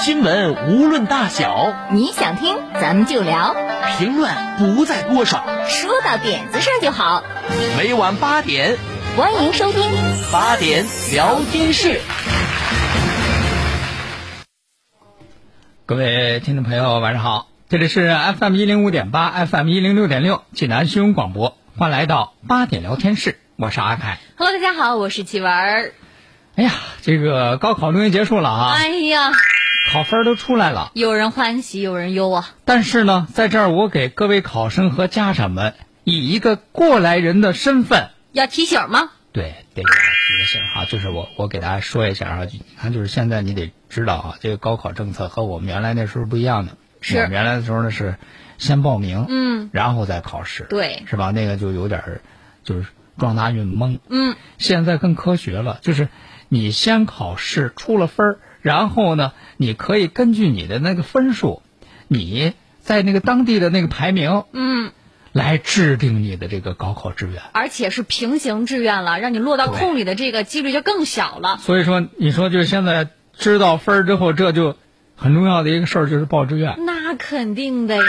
新闻无论大小，你想听咱们就聊，评论不在多少，说到点子上就好。每晚八点，欢迎收听。八点聊天室。各位听众朋友，晚上好，这里是 FM 一零五点八，FM 一零六点六，济南新闻广播，欢迎来到八点聊天室，我是阿凯。Hello，大家好，我是琪文。哎呀，这个高考终于结束了啊，哎呀，考分都出来了。有人欢喜有人忧啊。但是呢，在这儿我给各位考生和家长们以一个过来人的身份，要提醒吗？对，得给大家提个醒哈，就是我我给大家说一下啊，你看就是现在你得知道啊，这个高考政策和我们原来那时候不一样的。是我们原来的时候呢是先报名，嗯，然后再考试，对是吧？那个就有点儿就是撞大运懵。嗯，现在更科学了，就是你先考试出了分儿，然后呢，你可以根据你的那个分数，你在那个当地的那个排名，嗯，来制定你的这个高考志愿。而且是平行志愿了，让你落到空里的这个几率就更小了。所以说，你说就是现在知道分儿之后，这就很重要的一个事儿，就是报志愿。那肯定的呀。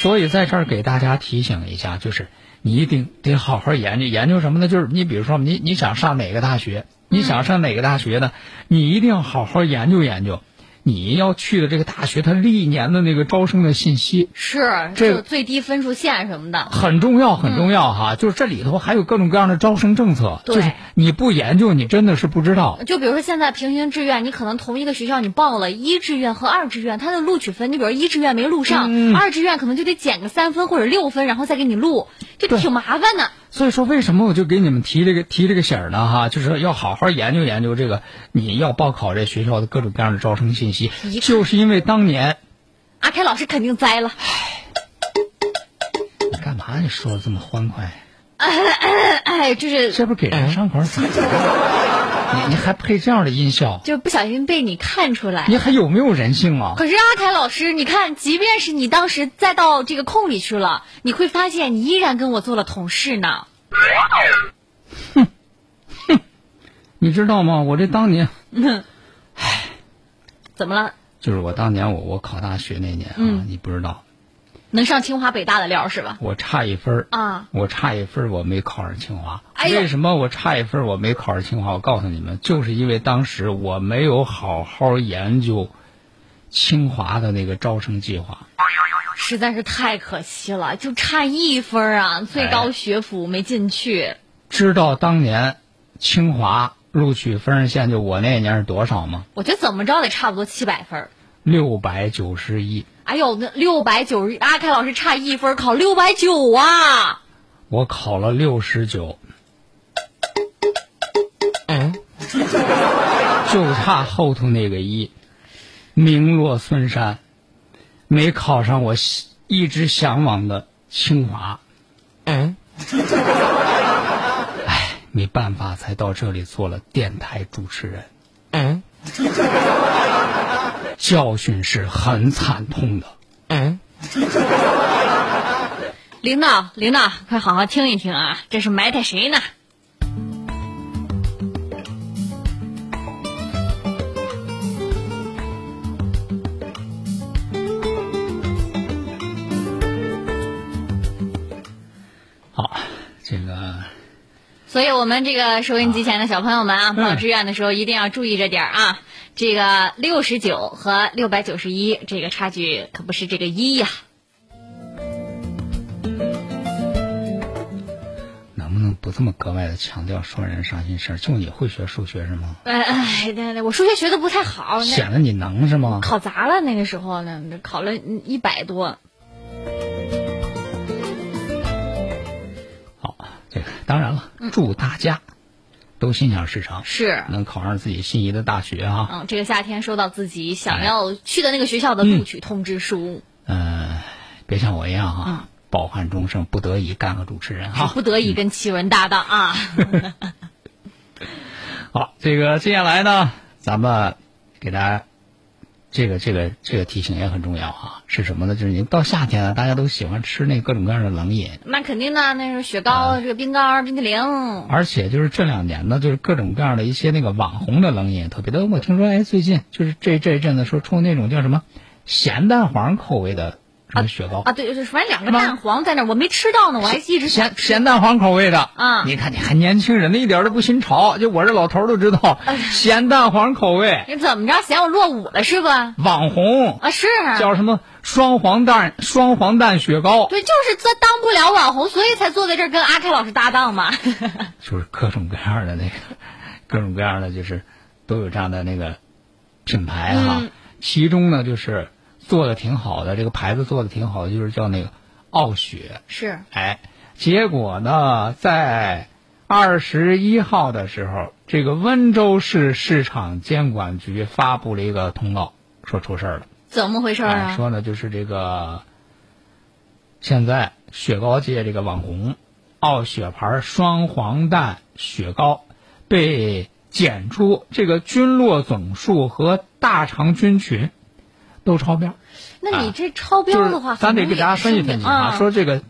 所以在这儿给大家提醒一下，就是你一定得好好研究研究什么呢？就是你比如说你你想上哪个大学，你想上哪个大学呢？你一定要好好研究研究，你要去的这个大学，它历年的那个招生的信息是，这个最低分数线什么的。很重要，很重要哈。就是这里头还有各种各样的招生政策，就是你不研究，你真的是不知道。就比如说现在平行志愿，你可能同一个学校你报了一志愿和二志愿，它的录取分，你比如一志愿没录上，嗯二志愿可能就得减个三分或者六分，然后再给你录，就挺麻烦的。所以说，为什么我就给你们提这个提这个醒儿呢？哈，就是要好好研究研究这个你要报考这学校的各种各样的招生信息就是因为当年阿凯老师肯定栽了。你干嘛？你说的这么欢快？哎，就是这不给人伤口咋的？你你还配这样的音效？就不小心被你看出来。你还有没有人性啊？可是阿凯老师，你看，即便是你当时再到这个空里去了，你会发现你依然跟我做了同事呢。哼，哼你知道吗？我这当年怎么了？就是我当年我我考大学那年啊，嗯你不知道，能上清华北大的料是吧？我差一分儿啊，我差一分儿我没考上清华。哎为什么我差一分儿我没考上清华？我告诉你们，就是因为当时我没有好好研究清华的那个招生计划。实在是太可惜了，就差一分儿啊，最高学府没进去。知道当年清华录取分数线就我那年是多少吗？我觉得怎么着得差不多七百分儿。六百九十一。哎呦，那六百九十，阿凯老师差一分考六百九啊！我考了六十九，嗯，就差后头那个一，名落孙山，没考上我一直向往的清华。嗯，哎，没办法，才到这里做了电台主持人。嗯，教训是很惨痛的。嗯，领导，领导，快好好听一听啊！这是埋汰谁呢？好，这个所以我们这个收音机前的小朋友们啊，嗯报志愿的时候一定要注意着点儿啊！这个六十九和六百九十一，这个差距可不是这个一呀。能不能不这么格外的强调说人伤心事儿？就你会学数学是吗？哎哎，对对，我数学学的不太好，显得你能是吗？考砸了那个时候呢，考了一百多。好，这个当然了，祝大家都心想事成，是能考上自己心仪的大学啊。嗯，这个夏天收到自己想要去的那个学校的录取通知书，嗯，别像我一样啊，饱汉终生，不得已干个主持人哈。不得已跟奇文搭档啊。好，这个接下来呢，咱们给大家这个这个这个提醒也很重要啊，是什么呢？就是你到夏天了，大家都喜欢吃那各种各样的冷饮，那肯定的，那是雪糕、这个冰糕、冰淇淋。而且就是这两年呢，就是各种各样的一些那个网红的冷饮特别多。我听说，哎，最近就是这这一阵子说出那种叫什么咸蛋黄口味的什么雪糕啊，对，就是反正两个蛋黄在那，我没吃到呢，我还一直咸咸蛋黄口味的啊。你看，你还年轻人，呢一点都不新潮，就我这老头都知道咸蛋黄口味。你怎么着嫌我落伍了是吧？网红啊，是叫什么双黄蛋双黄蛋雪糕？对，就是这当不了网红，所以才坐在这儿跟阿开老师搭档嘛。就是各种各样的那个，各种各样的就是都有这样的那个品牌哈。嗯、其中呢，就是做的挺好的，这个牌子做的挺好的，就是叫那个傲雪。是。哎，结果呢，在二十一号的时候，这个温州市市场监管局发布了一个通告，说出事儿了。怎么回事啊？说呢，就是这个现在雪糕界这个网红傲雪牌双黄蛋雪糕被检出这个菌落总数和大肠菌群都超标。那你这超标的话，啊、咱得给大家分析分析啊。嗯、说这个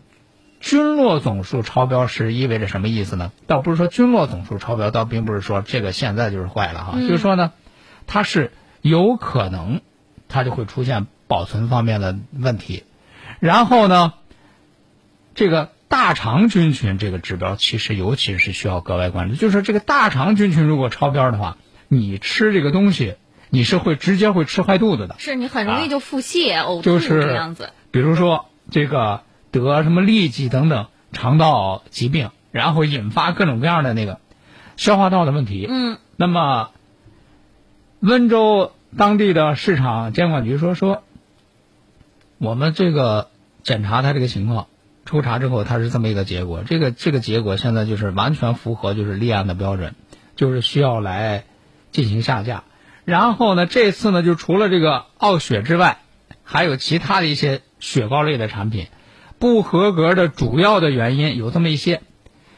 菌落总数超标是意味着什么意思呢？倒不是说菌落总数超标，倒并不是说这个现在就是坏了哈，嗯、就是说呢，它是有可能。它就会出现保存方面的问题，然后呢，这个大肠菌群这个指标其实尤其是需要格外关注。就是这个大肠菌群如果超标的话，你吃这个东西，你是会直接会吃坏肚子的。是你很容易就腹泻、啊、呕吐这样子。比如说这个得什么痢疾等等肠道疾病，然后引发各种各样的那个消化道的问题。嗯，那么温州。当地的市场监管局说说，我们这个检查他这个情况，抽查之后，他是这么一个结果。这个这个结果现在就是完全符合就是立案的标准，就是需要来进行下架。然后呢，这次呢就除了这个傲雪之外，还有其他的一些雪糕类的产品不合格的主要的原因有这么一些，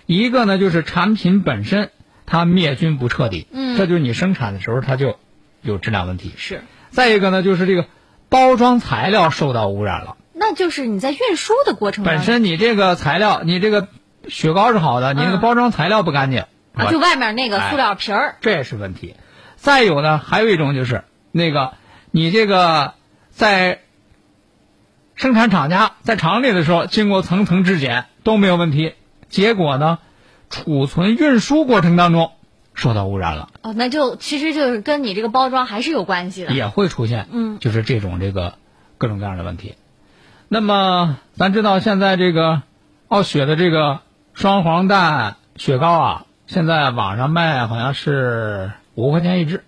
一个呢就是产品本身它灭菌不彻底，嗯，这就是你生产的时候它就。有质量问题。是，再一个呢，就是这个包装材料受到污染了。那就是你在运输的过程本身你这个材料，你这个雪糕是好的，你那个包装材料不干净啊，就外面那个塑料皮儿，这也是问题。再有呢，还有一种就是那个你这个在生产厂家在厂里的时候，经过层层质检都没有问题，结果呢，储存运输过程当中。受到污染了哦，那就其实就是跟你这个包装还是有关系的，也会出现，嗯，就是这种这个各种各样的问题。那么咱知道现在这个傲雪的这个双黄蛋雪糕啊，现在网上卖好像是五块钱一只，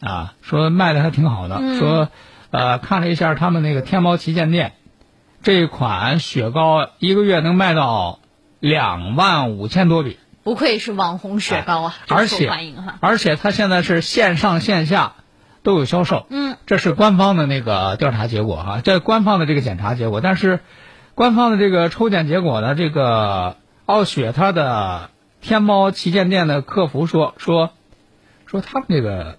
啊，说卖的还挺好的，嗯、说呃看了一下他们那个天猫旗舰店，这款雪糕一个月能卖到两万五千多笔。不愧是网红雪糕啊，而且而且它现在是线上线下都有销售，嗯，这是官方的那个调查结果哈，这官方的这个检查结果，但是官方的这个抽检结果呢，这个傲雪它的天猫旗舰店的客服说说说他们这个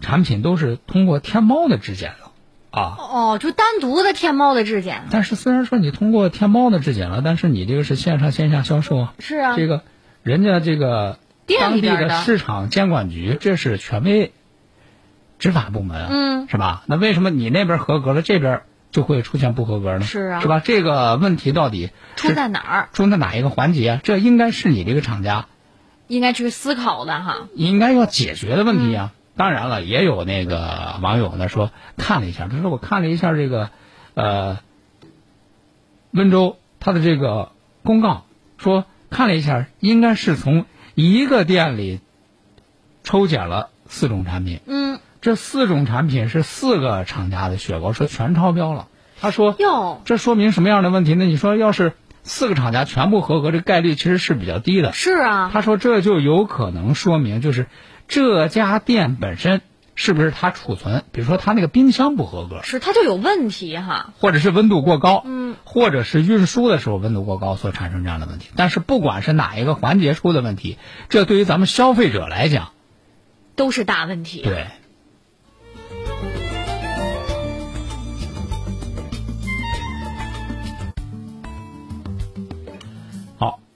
产品都是通过天猫的质检了啊，哦，就单独的天猫的质检，但是虽然说你通过天猫的质检了，但是你这个是线上线下销售啊，是啊，这个。人家这个当地的市场监管局，这是权威执法部门，嗯，是吧？那为什么你那边合格了，这边就会出现不合格呢？是啊，是吧？这个问题到底出在哪儿？出在哪一个环节？这应该是你这个厂家应该去思考的哈，应该要解决的问题啊。当然了，也有那个网友呢说看了一下，他说我看了一下这个呃温州他的这个公告说。看了一下，应该是从一个店里抽检了四种产品。嗯，这四种产品是四个厂家的雪糕，说全超标了。他说：“哟，这说明什么样的问题呢？你说要是四个厂家全部合格，这概率其实是比较低的。是啊，他说这就有可能说明，就是这家店本身是不是它储存，比如说它那个冰箱不合格，是它就有问题哈。或者是温度过高，嗯，或者是运输的时候温度过高所产生这样的问题。但是不管是哪一个环节出的问题，这对于咱们消费者来讲都是大问题。对。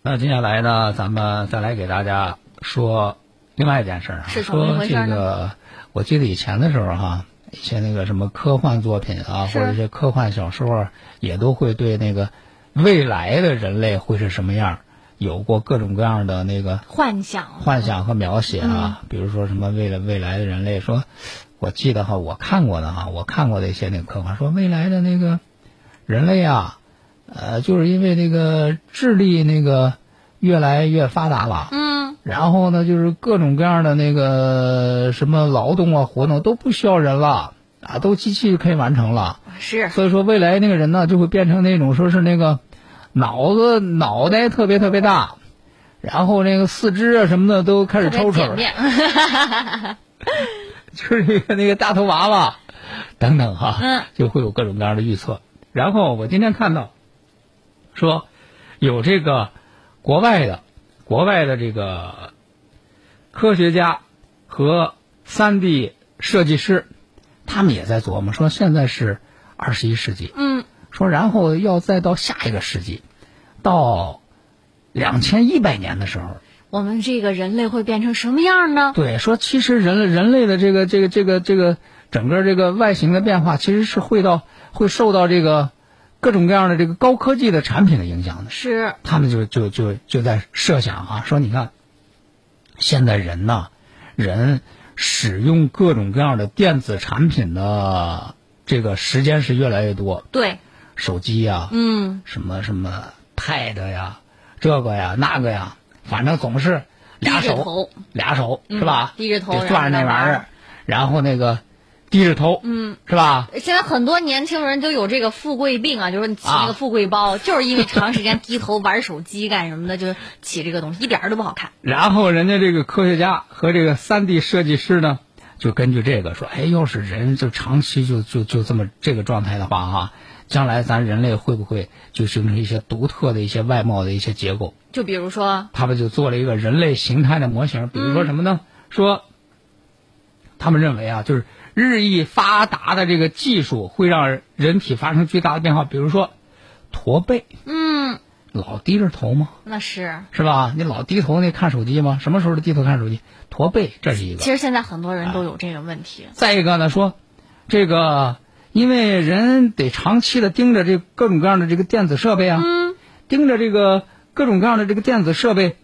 那接下来呢，咱们再来给大家说另外一件事儿啊，是说这个，我记得以前的时候哈、一些那个什么科幻作品啊，或者一些科幻小说，也都会对那个未来的人类会是什么样儿，有过各种各样的那个幻想，幻想和描写啊，比如说什么为了未来的人类说，我记得哈，我看过的哈，我看过的一些那个科幻说未来的那个人类啊，呃，就是因为那个智力那个越来越发达了，嗯，然后呢，就是各种各样的那个什么劳动啊活动都不需要人了啊，都机器可以完成了。是所以说未来那个人呢，就会变成那种说是那个脑子脑袋特别特别大，然后那个四肢啊什么的都开始抽抽。就是那个那个大头娃娃等等哈，嗯就会有各种各样的预测。然后我今天看到说有这个国外的国外的这个科学家和三 D 设计师，他们也在琢磨说现在是二十一世纪，嗯，说然后要再到下一个世纪，到两千一百年的时候，我们这个人类会变成什么样呢？对，说其实人类人类的这个这个这个这个整个这个外形的变化，其实是会到会受到这个各种各样的这个高科技的产品的影响呢。是他们就就就就在设想啊，说你看，现在人呐，人使用各种各样的电子产品的这个时间是越来越多，对，手机呀、嗯，什么什么 Pad 呀，这个呀那个呀，反正总是俩手俩手嗯是吧？低着头得攥着那玩意儿，然后那个低着头，嗯，是吧？现在很多年轻人都有这个富贵病啊，就是你起那啊个富贵包，就是因为长时间低头玩手机干什么的，就起这个东西，一点都不好看。然后人家这个科学家和这个三 D 设计师呢，就根据这个说，哎，要是人就长期就就就这么这个状态的话哈，将来咱人类会不会就形成一些独特的一些外貌的一些结构？就比如说，他们就做了一个人类形态的模型，比如说什么呢？说他们认为啊，就是日益发达的这个技术会让人体发生巨大的变化，比如说驼背，嗯，老低着头吗？那是。是吧？你老低头那看手机吗？什么时候都低头看手机？驼背这是一个。其实现在很多人都有这个问题。再一个呢，说这个因为人得长期的盯着这各种各样的这个电子设备啊，嗯，盯着这个各种各样的这个电子设备，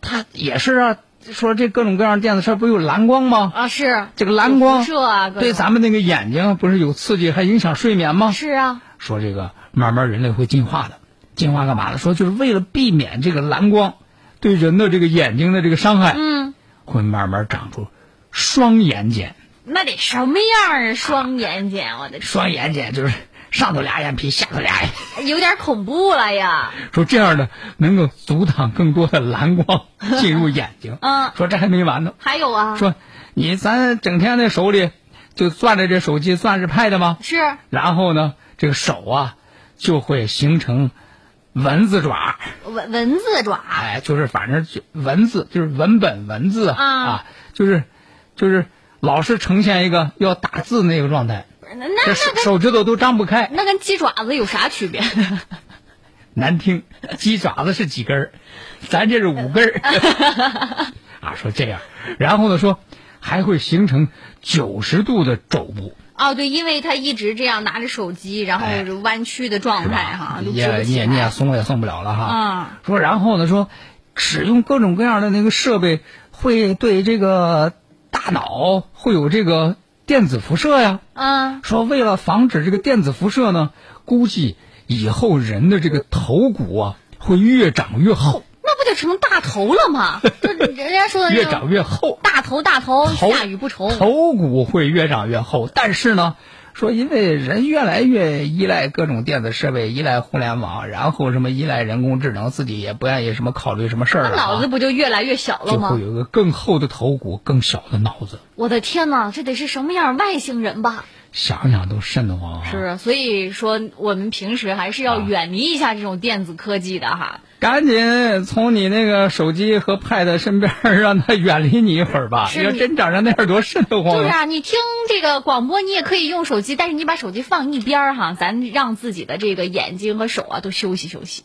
它也是啊，说这各种各样的电子设备不有蓝光吗？啊，是这个蓝光射啊，对咱们那个眼睛不是有刺激，还影响睡眠吗？是啊，说这个慢慢人类会进化的，进化干嘛的？说就是为了避免这个蓝光对人的这个眼睛的这个伤害，嗯，会慢慢长出双眼睑。那得什么样啊？双眼睑，我的双眼睑就是上头俩眼皮，下头俩眼，有点恐怖了呀。说这样的能够阻挡更多的蓝光 进入眼睛。嗯，说这还没完呢，还有啊，说你咱整天那手里就攥着这手机，攥着 Pad 吗？是然后呢，这个手啊就会形成蚊子爪，蚊蚊子爪，哎，就是反正就文字就是文本文字啊就是就是老是呈现一个要打字那个状态，那那这手手指头都张不开，那跟鸡爪子有啥区别？难听。鸡爪子是几根儿，咱这是五根儿。啊，说这样，然后呢说还会形成九十度的肘部，哦，对，因为他一直这样拿着手机，然后弯曲的状态哈，也也你也松也松不了了哈。啊，说然后呢说，使用各种各样的那个设备会对这个大脑会有这个电子辐射呀。嗯，说为了防止这个电子辐射呢，估计以后人的这个头骨啊会越长越厚，那不就成大头了吗？就人家说的越长越厚。大头大头，头下雨不愁。头骨会越长越厚，但是呢，说因为人越来越依赖各种电子设备，依赖互联网，然后什么依赖人工智能，自己也不愿意什么考虑什么事儿了、啊，脑子不就越来越小了吗就会？有一个更厚的头骨，更小的脑子，我的天哪，这得是什么样外星人吧？想想都瘆得慌啊！是啊，所以说我们平时还是要啊远离一下这种电子科技的哈。赶紧从你那个手机和 Pad 身边儿让它远离你一会儿吧。你你要真长成那样多瘆得慌啊！就是啊，你听这个广播，你也可以用手机，但是你把手机放一边儿哈，咱让自己的这个眼睛和手啊都休息休息。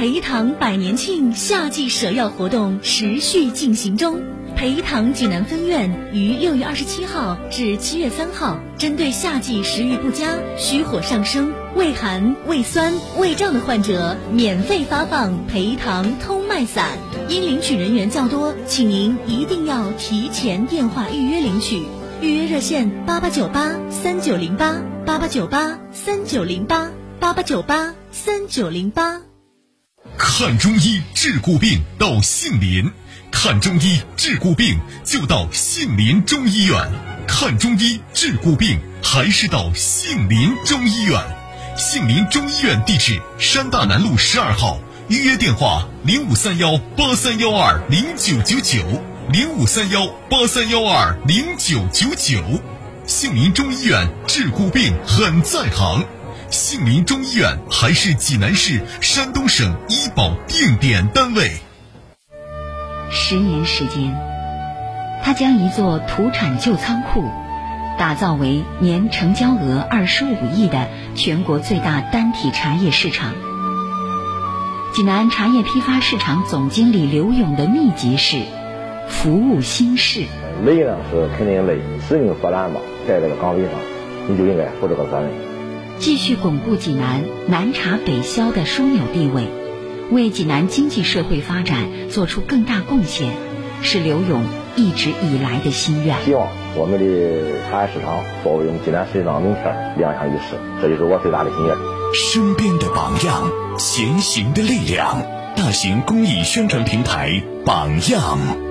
培堂百年庆夏季舍药活动持续进行中。培堂济南分院于六月二十七号至七月三号，针对夏季食欲不佳、虚火上升、胃寒、胃酸、胃胀的患者，免费发放培堂通脉散。因领取人员较多，请您一定要提前电话预约领取。预约热线：八八九八三九零八八八九八三九零八八八九八三九零八。看中医治骨病到杏林，看中医治骨病就到杏林中医院。看中医治骨病还是到杏林中医院。杏林中医院地址：山大南路十二号，预约电话：零五三幺八三幺二零九九九零五三幺八三幺二零九九九。杏林中医院治骨病很在行。杏林中医院还是济南市、山东省医保定点单位。十年时间，他将一座土产旧仓库打造为年成交额二十五亿的全国最大单体茶叶市场。济南茶叶批发市场总经理刘勇的秘籍是服务心事。累呢是肯定累，使命所然嘛，在这个岗位上，你就应该负这个责任。继续巩固济南南茶北销的枢纽地位，为济南经济社会发展做出更大贡献，是刘勇一直以来的心愿。希望我们的茶叶市场作为我们济南市场名片亮相于世，这就是我最大的心愿。身边的榜样，前行的力量。大型公益宣传平台榜样。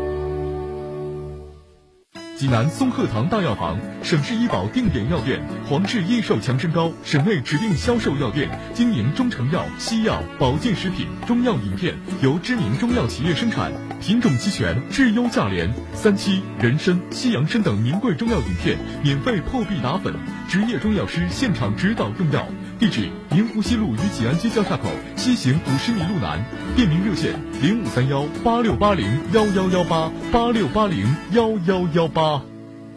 济南松鹤堂大药房，省市医保定点药店，黄氏益寿强身膏，省内指定销售药店，经营中成药、西药、保健食品、中药饮片，由知名中药企业生产，品种齐全，质优价廉。三七、人参、西洋参等名贵中药饮片，免费破壁打粉，执业中药师现场指导用药。地址：银湖西路与济安街交叉口西行五十米路南。便民热线：零五三幺八六八零幺幺幺八八六八零幺幺幺八。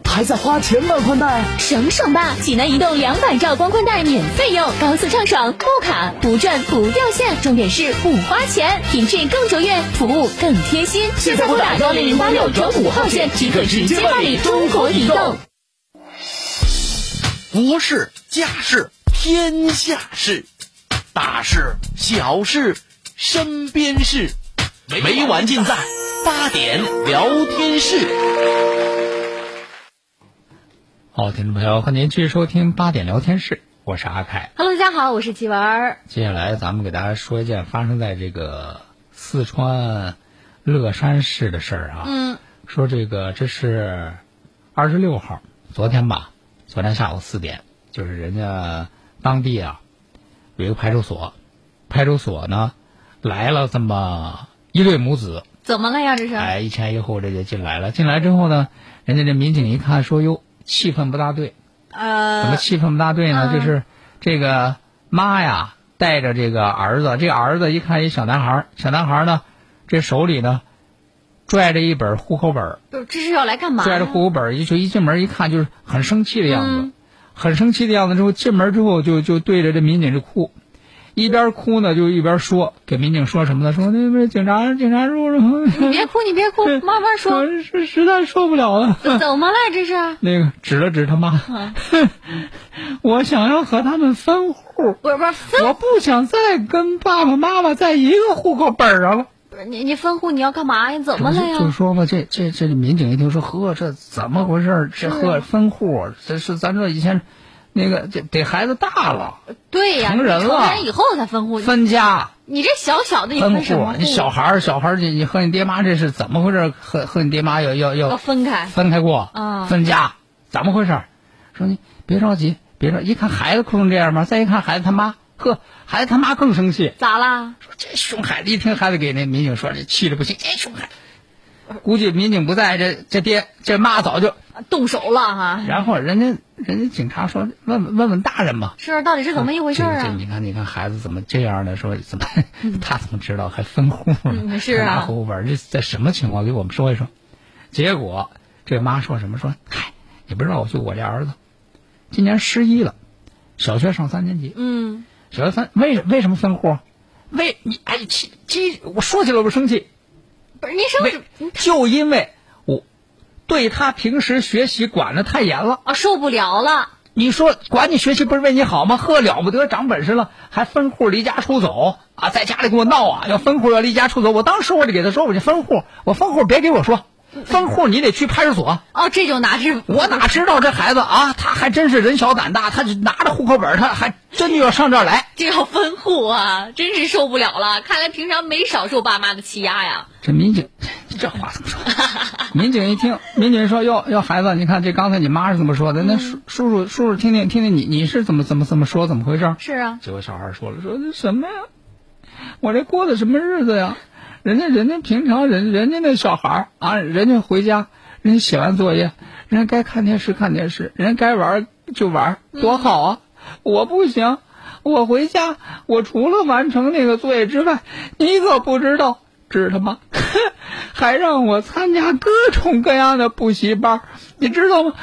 还在花钱办宽带？省省吧！济南移动两百兆光宽带免费用，高速畅爽，不卡不转不掉线，重点是不花钱，品质更卓越，服务更贴心。现在拨打幺零零八六转五号线即可直接办理中国移动。国事、家事、天下事，大事、小事、身边事，每晚尽在八点聊天室。好，听众朋友，欢迎您继续收听八点聊天室，我是阿凯。Hello，大家好，我是齐文儿。接下来咱们给大家说一件发生在这个四川乐山市的事儿啊。嗯，说这个这是二十六号，昨天吧，昨天下午四点，就是人家当地啊有一个派出所，派出所呢来了这么一对母子，怎么了呀？这是？哎，一前一后这就进来了。进来之后呢，人家这民警一看说哟，气氛不大对。呃，怎么气氛不大对呢？嗯就是这个妈呀，带着这个儿子，这个儿子一看一小男孩，小男孩呢，这手里呢拽着一本户口本这是要来干嘛？拽着户口本，一就一进门一看就是很生气的样子，嗯很生气的样子。之后进门之后就就对着这民警就哭，一边哭呢就一边说，给民警说什么呢？说那边警察警察叔叔，你别哭，你别哭，慢慢说。我是实在受不了了。怎怎么了？这是？那个指了指他妈，我想要和他们分户，不是不是，我不想再跟爸爸妈妈在一个户口本上了。不是你你分户你要干嘛呀？怎么了呀就？说吧，这这这民警一听说，呵，这怎么回事儿？这呵分户，这是咱这以前那个这得孩子大了，对呀，成人了成人以后才分户。分家，你这小小的你分分什么户，你小孩儿小孩儿，你你和你爹妈这是怎么回事？和和你爹妈要要要要分开，分开过啊分家，怎么回事？说你别着急，别着急，一看孩子哭成这样吗？再一看孩子他妈，呵，孩子他妈更生气，咋啦？说这熊孩子，一听孩子给那民警说，这气的不行，这熊孩子。估计民警不在，这这爹这妈早就，动手了哈？然后人家人家警察说问问问问大人嘛，是，到底是怎么一回事这这啊？你看，你看孩子怎么这样的？说怎么、他怎么知道还分户呢？嗯是啊拿户口本，这在什么情况？给我们说一说。结果这妈说什么？说嗨，你不知道，我就我这儿子，今年十一了，小学上三年级。嗯，小学三为为什么分户？为你哎，气气，我说起来我生气。不是，你生气就因为我对他平时学习管的太严了。啊受不了了，你说管你学习不是为你好吗？呵，了不得，长本事了，还分户离家出走啊，在家里给我闹啊，要分户要离家出走。我当时我就给他说，我就分户，我分户别给我说，分户你得去派出所。哦，这就拿去我哪知道这孩子啊，他还真是人小胆大，他就拿着户口本，他还真就要上这儿来。这要分户啊，真是受不了了。看来平常没少受爸妈的欺压呀。这民警，这话怎么说？民警一听，民警说：“哟哟，孩子，你看这刚才你妈是怎么说的？那叔叔叔叔叔听听听听你你是怎么怎么怎么说？怎么回事？”是啊，结果小孩说了：“说这什么呀？我这过的什么日子呀？人家人家平常人人家那小孩儿啊，人家回家，人家写完作业，人家该看电视看电视，人家该玩儿就玩儿，多好啊！我不行，我回家，我除了完成那个作业之外，你可不知道，知道吗？还让我参加各种各样的补习班儿，你知道吗？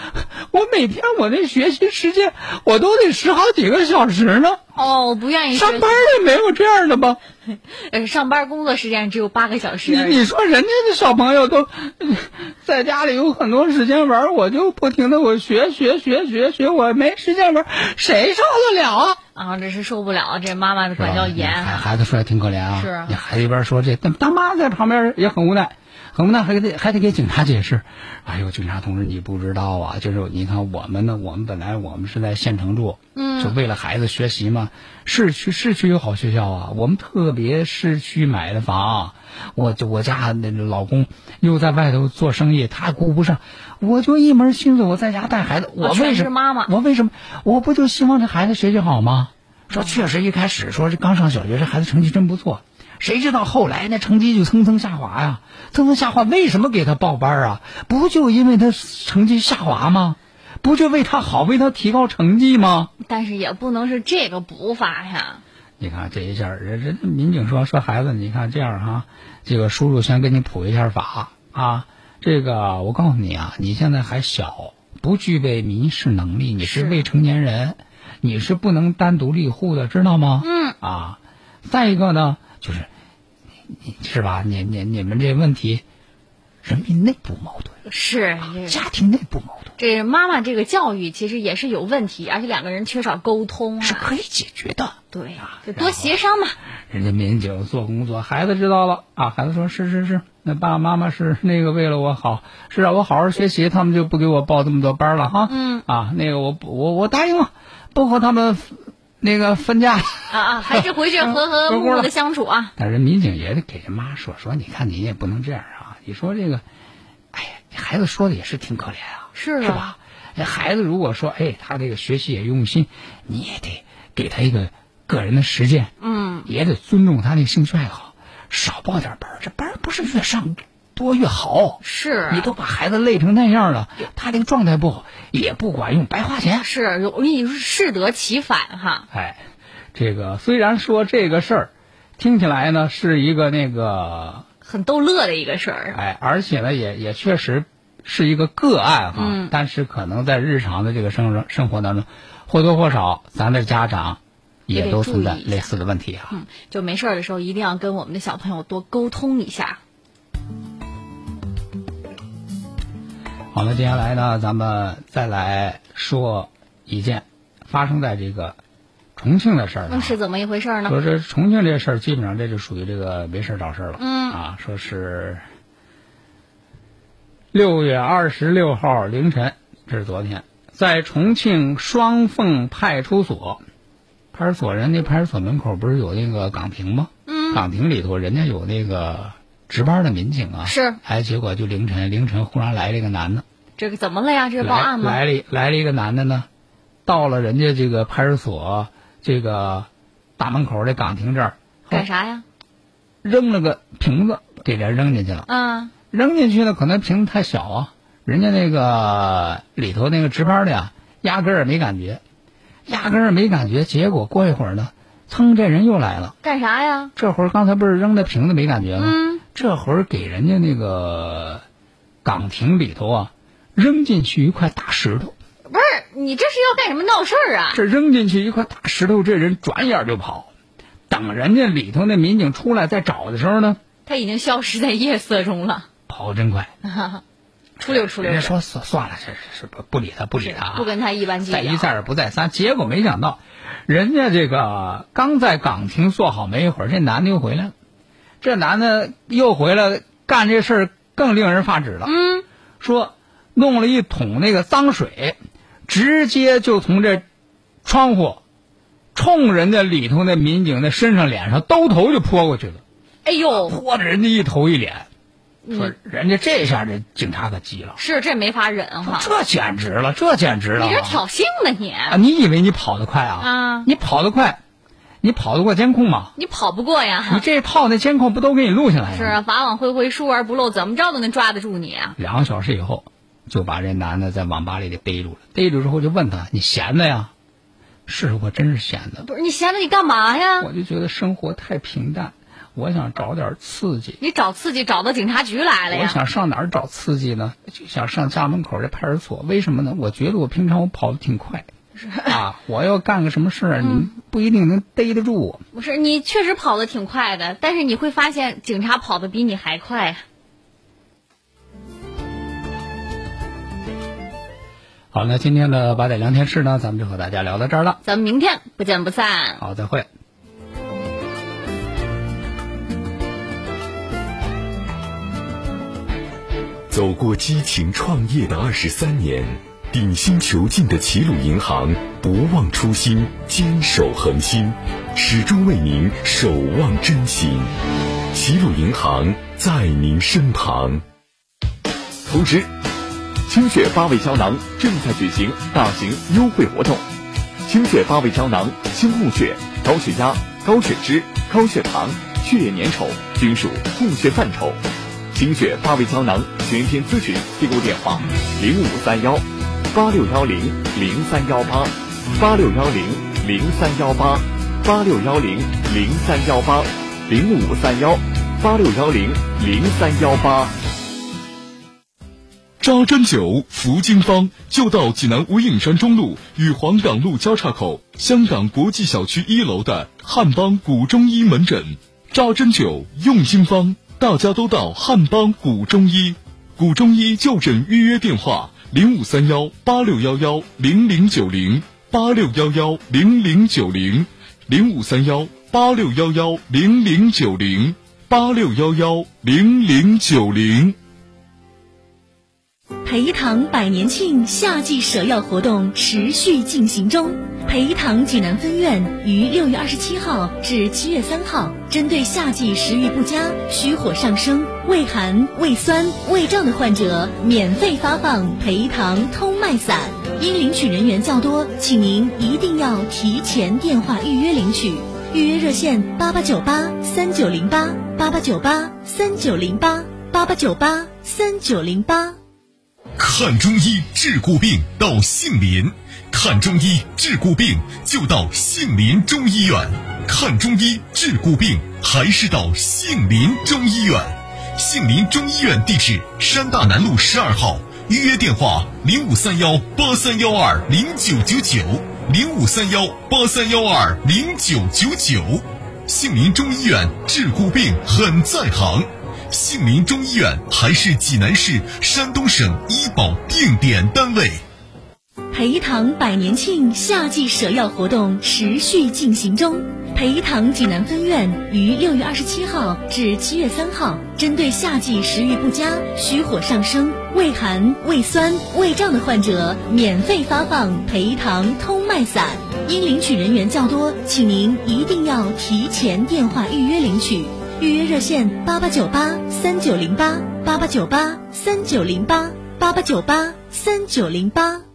我每天我那学习时间，我都得十好几个小时呢。哦，不愿意上班也没有这样的吧？呃，上班工作时间只有八个小时你。你说人家的小朋友都嗯在家里有很多时间玩，我就不停的我学学学学学，我没时间玩，谁受得了啊？啊，这是受不了，这妈妈的管教严孩子说来挺可怜啊，是啊你孩子一边说这，但大妈在旁边也很无奈，很无奈，还得还得给警察解释。哎呦，警察同志，你不知道啊，就是你看我们呢，我们本来我们是在县城住，嗯就为了孩子学习嘛。市区市区有好学校啊，我们特别市区买的房，我就我家那老公又在外头做生意，他顾不上，我就一门心思我在家带孩子，我为什么？是妈妈我为什么？我不就希望这孩子学习好吗？说确实一开始说这刚上小学，这孩子成绩真不错，谁知道后来那成绩就蹭蹭下滑呀，蹭蹭下滑。为什么给他报班啊？不就因为他成绩下滑吗？不就为他好，为他提高成绩吗？但是也不能是这个补法呀。你看这一下，人人民警说说孩子，你看这样哈、这个叔叔先给你普一下法啊。这个我告诉你啊，你现在还小，不具备民事能力，你是是未成年人，你是不能单独立户的，知道吗？嗯啊，再一个呢，就是你你是吧？你你你们这问题，人民内部矛盾，是，这家庭内部矛盾这妈妈这个教育其实也是有问题，而且两个人缺少沟通啊。是可以解决的。对啊，就多协商嘛。人家民警做工作，孩子知道了啊，孩子说是是是，那爸爸妈妈是那个为了我好，是让我好好学习，他们就不给我报这么多班了哈。嗯啊，那个我不我我答应了，不和他们那个分家。啊啊，还是回去和和 睦睦的相处啊。但是民警也得给人妈说说，你看你也不能这样啊，你说这个，哎呀，你孩子说的也是挺可怜啊，是啊是吧？这孩子如果说，哎，他这个学习也用心，你也得给他一个个人的实践，嗯，也得尊重他那兴趣爱好，少报点班这班不是越上多越好。是啊你都把孩子累成那样了，他这个状态不好也不管用，白花钱。是容易适得其反哈。哎，这个虽然说这个事儿听起来呢是一个那个很逗乐的一个事儿。哎，而且呢也也确实是一个个案哈，嗯但是可能在日常的这个生活生活当中，或多或少咱的家长也都存在类似的问题啊。嗯，就没事儿的时候一定要跟我们的小朋友多沟通一下。好了，接下来呢，咱们再来说一件发生在这个重庆的事儿、啊。那是怎么一回事儿呢？说这重庆这事儿，基本上这就属于这个没事儿找事儿了。嗯啊，说是六月二十六号凌晨，这是昨天，在重庆双凤派出所，派出所人家派出所门口不是有那个岗亭吗？嗯岗亭里头人家有那个值班的民警啊，是，哎，结果就凌晨凌晨忽然来了一个男的，这个怎么了呀？这是报案吗？来了来了一个男的呢，到了人家这个派出所这个大门口的岗亭这儿，干啥呀？扔了个瓶子给人扔进去了。嗯，扔进去呢，可能瓶子太小啊，人家那个里头那个值班的呀，压根儿没感觉，压根儿没感觉。结果过一会儿呢，噌，这人又来了。干啥呀？这会儿刚才不是扔的瓶子没感觉吗？嗯，这会儿给人家那个岗亭里头啊，扔进去一块大石头。不是你这是要干什么闹事儿啊？这扔进去一块大石头，这人转眼就跑。等人家里头那民警出来再找的时候呢，他已经消失在夜色中了，跑得真快。出溜出溜。人家说算算了，这是不不理他，不理他啊，不跟他一般计较。再一再二不再三。结果没想到，人家这个刚在岗亭坐好没一会儿，这男的又回来了。这男的又回来干这事儿，更令人发指了。嗯，说弄了一桶那个脏水，直接就从这窗户冲人家里头那民警的身上、脸上兜头就泼过去了，哎呦，泼的人家一头一脸。说人家这下这警察可急了，是这没法忍哈！这简直了，这简直了！你这挑衅呢你？啊，你以为你跑得快啊？啊，你跑得快，你跑得过监控吗？你跑不过呀！你这套那监控不都给你录下来了？是啊，法网恢恢，疏而不漏，怎么着都能抓得住你啊！两个小时以后，就把这男的在网吧里给逮住了。逮住之后就问他：“你闲的呀？”是我真是闲的。不是你闲的你干嘛呀？我就觉得生活太平淡，我想找点刺激。你找刺激找到警察局来了呀？我想上哪儿找刺激呢？就想上家门口这派出所。为什么呢？我觉得我平常我跑得挺快，啊，我要干个什么事儿，你不一定能逮得住我。不是你确实跑得挺快的，但是你会发现警察跑得比你还快。好，那今天的八点聊天室呢，咱们就和大家聊到这儿了。咱们明天不见不散。好，再会。走过激情创业的二十三年，顶薪求进的齐鲁银行不忘初心，坚守恒心，始终为您守望真心。齐鲁银行在您身旁。同时，清血八味胶囊正在举行大型优惠活动。清血八味胶囊清供血、高血压、高血脂、高血糖、血液粘稠均属供血范畴。清血八味胶囊全天咨询订购电话：零五三幺八六幺零零三幺八八六幺零零三幺八八六幺零零三幺八零五三幺八六幺零零三幺八。扎针灸服经方就到济南无影山中路与黄岗路交叉口香港国际小区一楼的汉邦古中医门诊。扎针灸用经方，大家都到汉邦古中医。古中医就诊预约电话：零五三幺八六幺幺零零九零八六幺幺零零九零零五三幺八六幺幺零零九零八六幺幺零零九零。培堂百年庆夏季舍药活动持续进行中。培堂济南分院于六月二十七号至七月三号，针对夏季食欲不佳、虚火上升、胃寒、胃酸、胃胀的患者，免费发放培堂通脉散。因领取人员较多，请您一定要提前电话预约领取。预约热线：八八九八三九零八八八九八三九零八八八九八三九零八。看中医治骨病到杏林，看中医治骨病就到杏林中医院。看中医治骨病还是到杏林中医院。杏林中医院地址：山大南路十二号。预约电话：零五三幺八三幺二零九九九零五三幺八三幺二零九九九。杏林中医院治骨病很在行。杏林中医院还是济南市、山东省医保定点单位。培堂百年庆夏季舍药活动持续进行中。培堂济南分院于六月二十七号至七月三号，针对夏季食欲不佳、虚火上升、胃寒、胃酸、胃胀的患者，免费发放培堂通脉散。因领取人员较多，请您一定要提前电话预约领取。预约热线：八八九八三九零八八八九八三九零八八八九八三九零八。